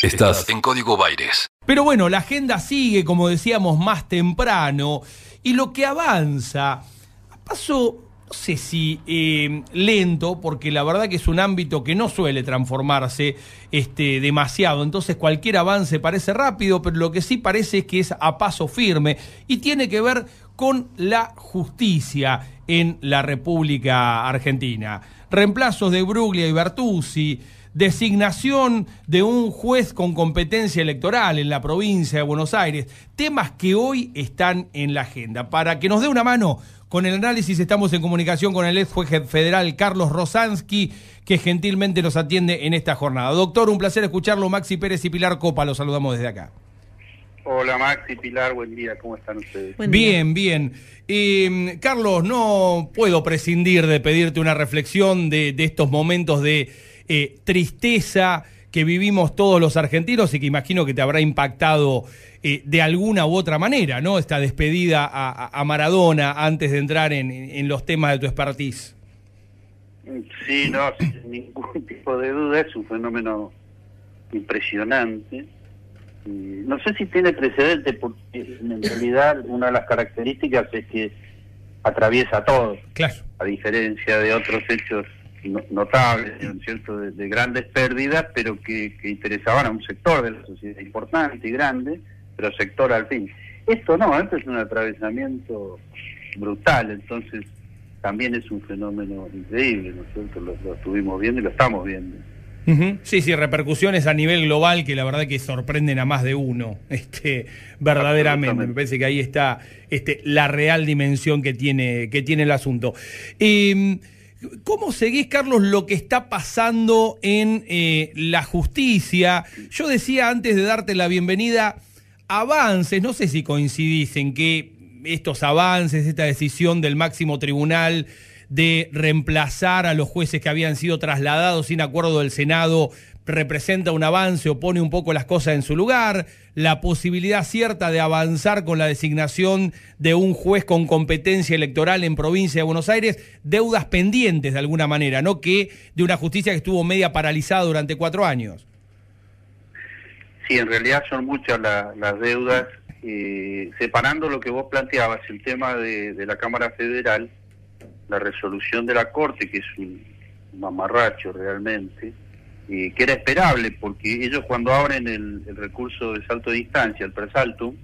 Estás en Código Baires. Pero bueno, la agenda sigue, como decíamos, más temprano y lo que avanza, a paso, no sé si eh, lento, porque la verdad que es un ámbito que no suele transformarse este, demasiado, entonces cualquier avance parece rápido, pero lo que sí parece es que es a paso firme y tiene que ver con la justicia en la República Argentina. Reemplazos de Bruglia y Bertuzzi, designación de un juez con competencia electoral en la provincia de Buenos Aires, temas que hoy están en la agenda. Para que nos dé una mano con el análisis estamos en comunicación con el ex juez federal Carlos Rosansky, que gentilmente nos atiende en esta jornada. Doctor, un placer escucharlo. Maxi Pérez y Pilar Copa, los saludamos desde acá. Hola Maxi, Pilar, buen día, ¿cómo están ustedes? bien, bien. Eh, Carlos, no puedo prescindir de pedirte una reflexión de estos momentos de eh, tristeza que vivimos todos los argentinos y que imagino que te habrá impactado eh, de alguna u otra manera, ¿no? Esta despedida a, Maradona antes de entrar en, los temas de tu expertise. Sí, no, sin ningún tipo de duda, es un fenómeno impresionante. No sé si tiene precedente, porque en realidad una de las características es que atraviesa todo. Claro. A diferencia de otros hechos notables, cierto?, de, grandes pérdidas, pero que, interesaban a un sector de la sociedad importante y grande, pero sector al fin. Esto no, esto es un atravesamiento brutal, entonces también es un fenómeno increíble, ¿no es cierto? Lo, estuvimos viendo y lo estamos viendo. Sí, sí, repercusiones a nivel global que la verdad que sorprenden a más de uno, este, verdaderamente. Me parece que ahí está este, la real dimensión que tiene, que tiene el asunto. Eh, ¿Cómo seguís, Carlos, lo que está pasando en eh, la justicia? Yo decía antes de darte la bienvenida, avances, no sé si coincidís en que estos avances, esta decisión del máximo tribunal de reemplazar a los jueces que habían sido trasladados sin acuerdo del Senado representa un avance o pone un poco las cosas en su lugar, la posibilidad cierta de avanzar con la designación de un juez con competencia electoral en provincia de Buenos Aires, deudas pendientes de alguna manera, ¿no? Que de una justicia que estuvo media paralizada durante cuatro años. Sí, en realidad son muchas las deudas. Eh, separando lo que vos planteabas, el tema de, la Cámara Federal, la resolución de la Corte, que es un mamarracho realmente, que era esperable, porque ellos cuando abren el, recurso de salto de distancia, el presalto,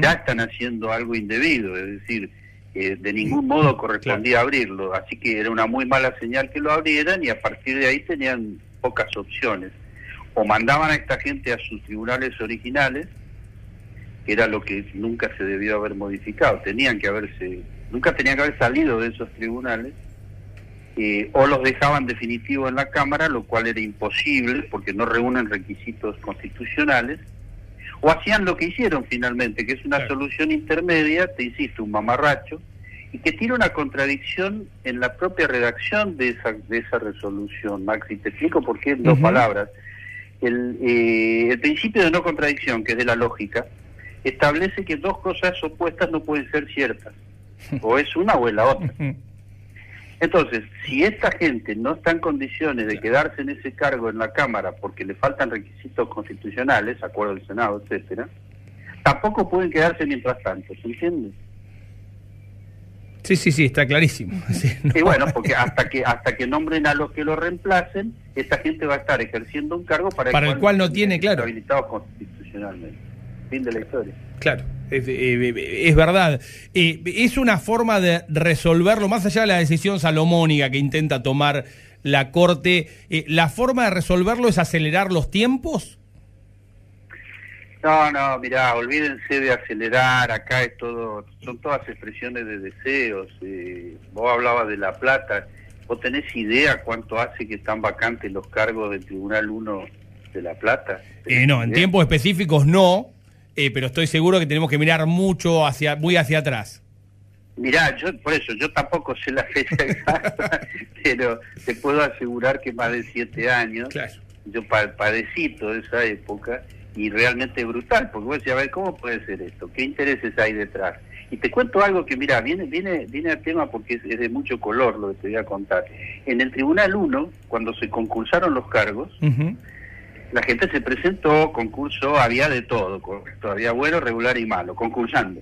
ya están haciendo algo indebido, es decir, de ningún modo correspondía abrirlo, así que era una muy mala señal que lo abrieran y a partir de ahí tenían pocas opciones. O mandaban a esta gente a sus tribunales originales, que era lo que nunca se debió haber modificado, tenían que haberse, nunca tenían que haber salido de esos tribunales, eh, o los dejaban definitivo en la Cámara, lo cual era imposible porque no reúnen requisitos constitucionales, o hacían lo que hicieron finalmente, que es una solución intermedia, te insisto, un mamarracho, y que tiene una contradicción en la propia redacción de esa, de esa resolución, Maxi. Te explico por qué en dos palabras. El, eh, el principio de no contradicción, que es de la lógica, establece que dos cosas opuestas no pueden ser ciertas. O es una o es la otra. Entonces, si esta gente no está en condiciones de quedarse en ese cargo en la Cámara porque le faltan requisitos constitucionales, acuerdo del Senado, etcétera, tampoco pueden quedarse mientras tanto, ¿se entiende? Sí, sí, sí, está clarísimo. Y bueno, porque hasta que hasta que nombren a los que lo reemplacen, esta gente va a estar ejerciendo un cargo para, el, cual, no tiene, claro, habilitado constitucionalmente. Fin de la historia. Claro, es, eh, verdad. Eh, es una forma de resolverlo, más allá de la decisión salomónica que intenta tomar la Corte, eh, ¿la forma de resolverlo es acelerar los tiempos? No, no, mirá, olvídense de acelerar, acá es todo, son todas expresiones de deseos. vos hablabas de La Plata, ¿vos tenés idea cuánto hace que están vacantes los cargos del Tribunal 1 de La Plata? no, en tiempos específicos no, eh, pero estoy seguro que tenemos que mirar mucho hacia, muy hacia atrás. Mirá, yo por eso, yo tampoco sé la fecha exacta, pero te puedo asegurar que más de siete años, yo padecí toda esa época y realmente brutal, porque vos decís, a ver, ¿cómo puede ser esto? ¿Qué intereses hay detrás? Y te cuento algo que, mira, viene viene viene al tema porque es, de mucho color lo que te voy a contar. En el Tribunal 1, cuando se concursaron los cargos, La gente se presentó, concurso, había de todo, correcto, había bueno, regular y malo, concursando.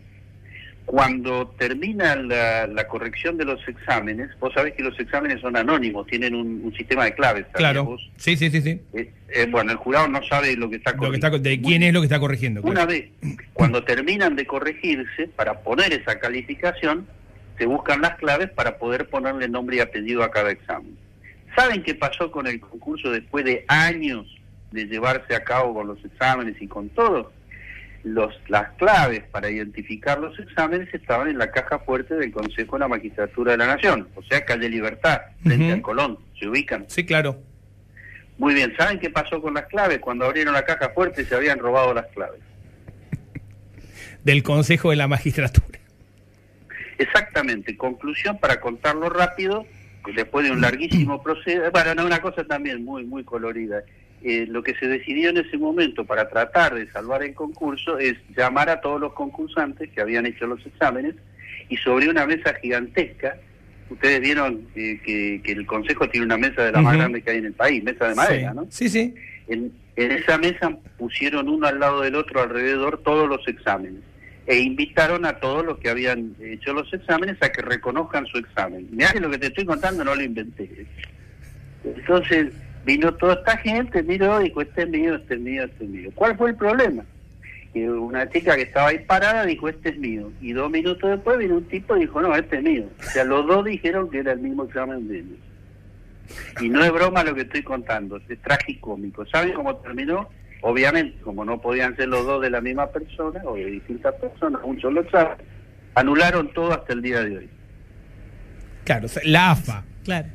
Cuando termina la, corrección de los exámenes, vos sabés que los exámenes son anónimos, tienen un, sistema de claves. Claro. Sí, sí, sí, sí. Eh, eh, bueno, el jurado no sabe lo que está corrigiendo. de quién es lo que está corrigiendo. Una vez, cuando terminan de corregirse, para poner esa calificación, se buscan las claves para poder ponerle nombre y apellido a cada examen. ¿Saben qué pasó con el concurso después de años de llevarse a cabo con los exámenes y con todo? los, las claves para identificar los exámenes estaban en la caja fuerte del Consejo de la Magistratura de la Nación, o sea, calle Libertad, frente al Colón, se ubican. Sí, claro. Muy bien, ¿saben qué pasó con las claves? Cuando abrieron la caja fuerte se habían robado las claves. Del Consejo de la Magistratura. Exactamente, conclusión para contarlo rápido, después de un larguísimo proceso, bueno, una cosa también muy, muy colorida. Eh, lo que se decidió en ese momento para tratar de salvar el concurso es llamar a todos los concursantes que habían hecho los exámenes y sobre una mesa gigantesca, ustedes vieron eh, que, el Consejo tiene una mesa de la más grande que hay en el país, mesa de madera, ¿no? Sí, sí. En, en esa mesa pusieron uno al lado del otro alrededor todos los exámenes e invitaron a todos los que habían hecho los exámenes a que reconozcan su examen. Mirá que lo que te estoy contando no lo inventé. Entonces, Vino toda esta gente, miró y dijo, este es mío, este es mío, este es mío. ¿Cuál fue el problema? Que una chica que estaba ahí parada dijo, este es mío. Y dos minutos después vino un tipo y dijo, no, este es mío. O sea, los dos dijeron que era el mismo examen de ellos. Y no es broma lo que estoy contando, es tragicómico. ¿Saben cómo terminó? Obviamente, como no podían ser los dos de la misma persona o de distintas personas, un solo examen, anularon todo hasta el día de hoy. Claro, la AFA. Claro.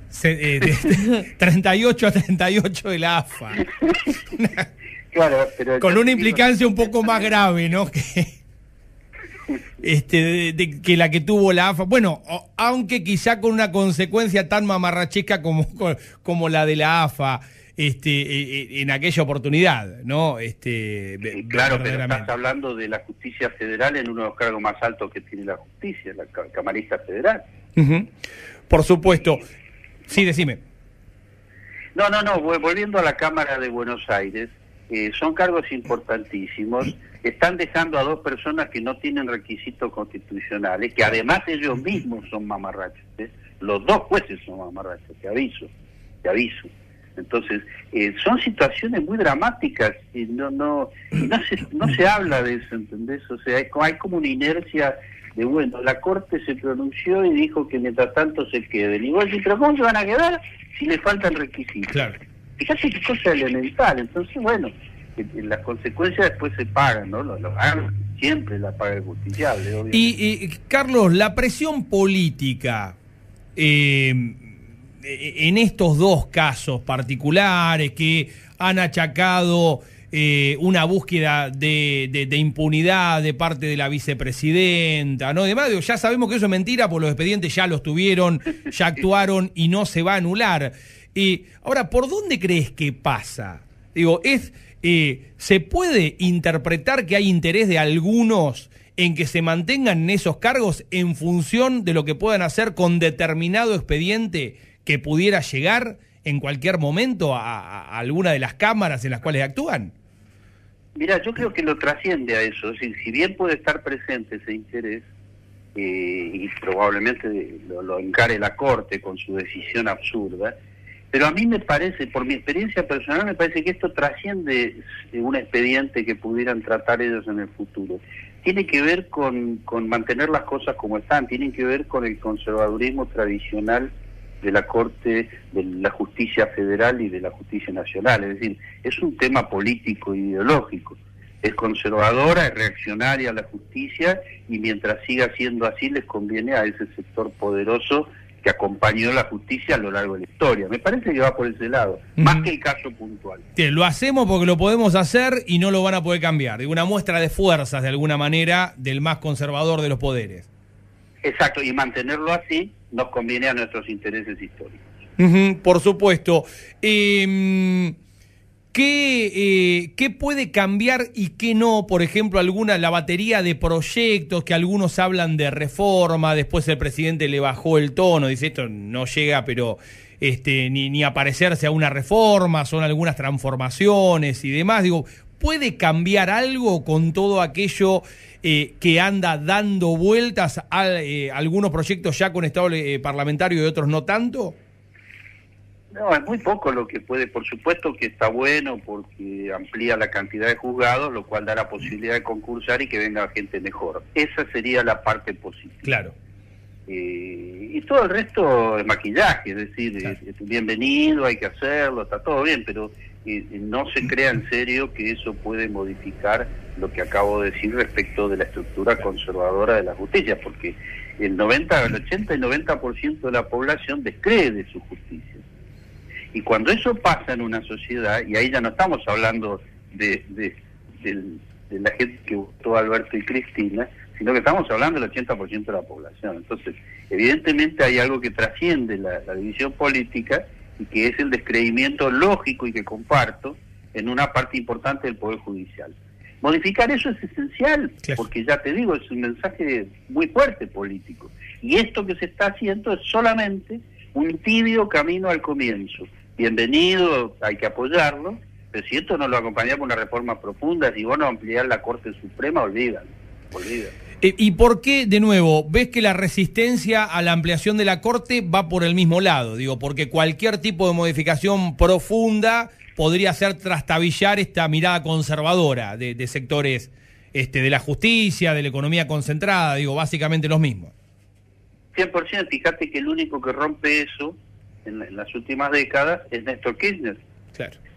38 eh, a 38 de la AFA. claro, pero Con una implicancia un poco más grave, ¿no? Que, este, de, que la que tuvo la AFA. Bueno, aunque quizá con una consecuencia tan mamarracheca como, como la de la AFA este, e, e, en aquella oportunidad, ¿no? Este, claro, pero estás hablando de la justicia federal en uno de los cargos más altos que tiene la justicia, la camarista federal. Por supuesto. Sí, decime. No, no, no, volviendo a la Cámara de Buenos Aires, eh, son cargos importantísimos. Están dejando a dos personas que no tienen requisitos constitucionales, que además ellos mismos son mamarrachos. ¿eh? Los dos jueces son mamarrachos, te aviso, te aviso. Entonces, eh, son situaciones muy dramáticas y no no no se, no se habla de eso, ¿entendés? O sea, hay, hay como una inercia de bueno, la Corte se pronunció y dijo que mientras tanto se queden. Decís, pero ¿cómo se van a quedar si le faltan requisitos? Claro. Fíjate qué cosa elemental. Entonces, bueno, las consecuencias después se pagan, ¿no? Lo, siempre la paga el justiciable, obviamente. Y, Carlos, la presión política eh, en estos dos casos particulares que han achacado eh, una búsqueda de, impunidad de parte de la vicepresidenta, ¿no? Además, ya sabemos que eso es mentira, porque los expedientes ya los tuvieron, ya actuaron y no se va a anular. Y ahora, ¿por dónde crees que pasa? Digo, es, eh, ¿se puede interpretar que hay interés de algunos en que se mantengan en esos cargos en función de lo que puedan hacer con determinado expediente que pudiera llegar en cualquier momento a alguna de las cámaras en las cuales actúan? Mira, yo creo que lo trasciende a eso. si bien puede estar presente ese interés, eh, y probablemente lo, encare la Corte con su decisión absurda, pero a mí me parece, por mi experiencia personal, me parece que esto trasciende un expediente que pudieran tratar ellos en el futuro. Tiene que ver con, con mantener las cosas como están, tiene que ver con el conservadurismo tradicional de la Corte de la Justicia Federal y de la Justicia Nacional. Es decir, es un tema político e ideológico. Es conservadora, es reaccionaria a la justicia y mientras siga siendo así les conviene a ese sector poderoso que acompañó la justicia a lo largo de la historia. Me parece que va por ese lado, más que el caso puntual. lo hacemos porque lo podemos hacer y no lo van a poder cambiar. Una muestra de fuerzas, de alguna manera, del más conservador de los poderes. Exacto, y mantenerlo así nos conviene a nuestros intereses históricos. por supuesto. Em, ¿qué, ¿Qué puede cambiar y qué no? Por ejemplo, alguna, la batería de proyectos que algunos hablan de reforma, después el presidente le bajó el tono, dice esto no llega, pero este, ni, ni aparecerse a una reforma, son algunas transformaciones y demás. Digo, ¿puede cambiar algo con todo aquello eh, que anda dando vueltas a eh, algunos proyectos ya con estado eh, parlamentario y otros no tanto? No, es muy poco lo que puede, por supuesto que está bueno porque amplía la cantidad de juzgados, lo cual da la posibilidad de concursar y que venga gente mejor. Esa sería la parte positiva. Claro. Eh, y todo el resto es maquillaje, es decir, es, bienvenido, hay que hacerlo, está todo bien, pero eh, no se crea en serio que eso puede modificar lo que acabo de decir respecto de la estructura conservadora de la justicia, porque el 90, el 80 y 90% de la población descree de su justicia. Y cuando eso pasa en una sociedad, y ahí ya no estamos hablando de, de, la gente que votó Alberto y Cristina, sino que estamos hablando del 80% de la población. Entonces, evidentemente hay algo que trasciende la, división política y que es el descreimiento lógico y que comparto en una parte importante del Poder Judicial. Modificar eso es esencial, porque ya te digo, es un mensaje muy fuerte político. Y esto que se está haciendo es solamente un tibio camino al comienzo bienvenido, hay que apoyarlo, pero si esto no lo acompaña con una reforma profunda, si vos no ampliar la Corte Suprema, olvídalo, olvídalo. Eh, ¿Y por qué, de nuevo, ves que la resistencia a la ampliación de la Corte va por el mismo lado? Digo, porque cualquier tipo de modificación profunda podría hacer trastabillar esta mirada conservadora de, de sectores este, de la justicia, de la economía concentrada, digo, básicamente los mismos. 100%, fíjate que el único que rompe eso en, las últimas décadas es Néstor Kirchner.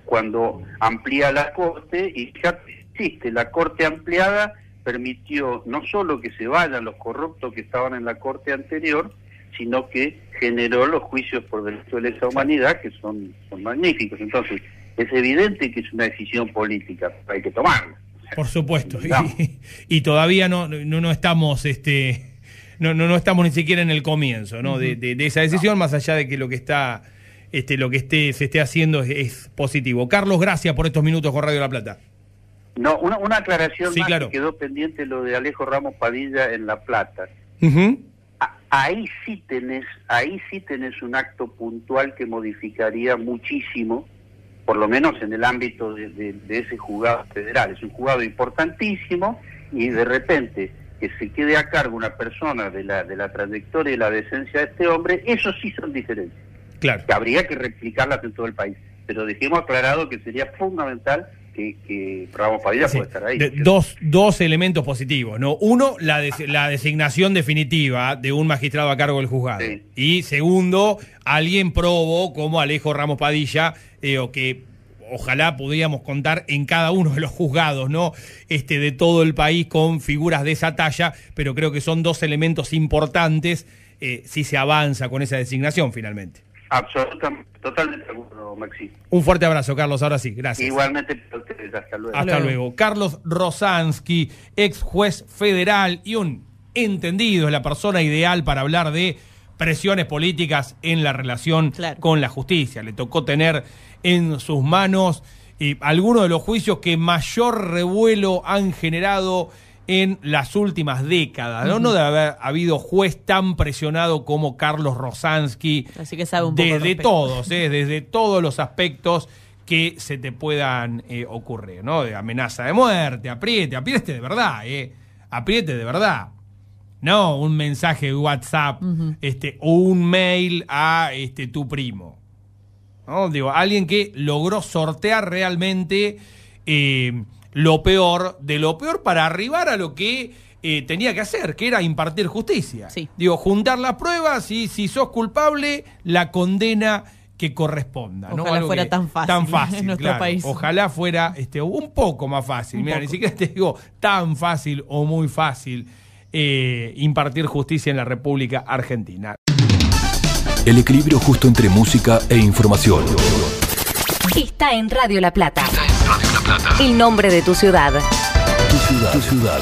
Cuando amplía la Corte, y fíjate, existe, la Corte ampliada permitió no solo que se vayan los corruptos que estaban en la Corte anterior, sino que generó los juicios por delito de lesa humanidad, que son, son magníficos. Entonces, es evidente que es una decisión política, hay que tomarla. Por supuesto, y, todavía no, no, no estamos este, no, no, no estamos ni siquiera en el comienzo ¿no? de, de, esa decisión, más allá de que lo que está, este, lo que esté, se esté haciendo es, positivo. Carlos, gracias por estos minutos con Radio La Plata. No, una, una aclaración más que quedó pendiente lo de Alejo Ramos Padilla en La Plata. ahí sí tenés, ahí sí tenés un acto puntual que modificaría muchísimo, por lo menos en el ámbito de, de ese juzgado federal. Es un juzgado importantísimo y de repente que se quede a cargo una persona de la, de la trayectoria y la decencia de este hombre, eso sí son diferencias. Claro. Que habría que replicarlas en todo el país. Pero dejemos aclarado que sería fundamental que, que Ramos Padilla pueda estar ahí. dos, dos elementos positivos, ¿no? Uno, la, la designación definitiva de un magistrado a cargo del juzgado. Y segundo, alguien probó como Alejo Ramos Padilla, eh, o que ojalá pudiéramos contar en cada uno de los juzgados, ¿no? Este, de todo el país con figuras de esa talla, pero creo que son dos elementos importantes eh, si se avanza con esa designación finalmente. Absolutamente, totalmente de acuerdo, Maxi. Un fuerte abrazo, Carlos, ahora sí, gracias. Igualmente ustedes, hasta luego. Hasta luego. Carlos Rosansky, ex juez federal y un entendido, es la persona ideal para hablar de presiones políticas en la relación con la justicia. Le tocó tener en sus manos y algunos de los juicios que mayor revuelo han generado en las últimas décadas. ¿no? no debe haber habido juez tan presionado como Carlos Rosansky. Así que sabe un poco Desde todos, ¿eh? desde todos los aspectos que se te puedan eh, ocurrir, ¿no? De amenaza de muerte, apriete, apriete de verdad, ¿eh? Apriete de verdad. No un mensaje de WhatsApp este, o un mail a este, tu primo. Digo, alguien que logró sortear realmente eh, lo peor de lo peor para arribar a lo que eh, tenía que hacer, que era impartir justicia. Digo, juntar las pruebas y si sos culpable, la condena que corresponda. Ojalá fuera tan fácil, tan fácil en nuestro país. Ojalá fuera este, un poco más fácil. Mira, ni siquiera te digo tan fácil o muy fácil eh, impartir justicia en la República Argentina. El equilibrio justo entre música e información. Está en Radio La Plata. Plata. El nombre de tu ciudad. Tu ciudad. Tu ciudad.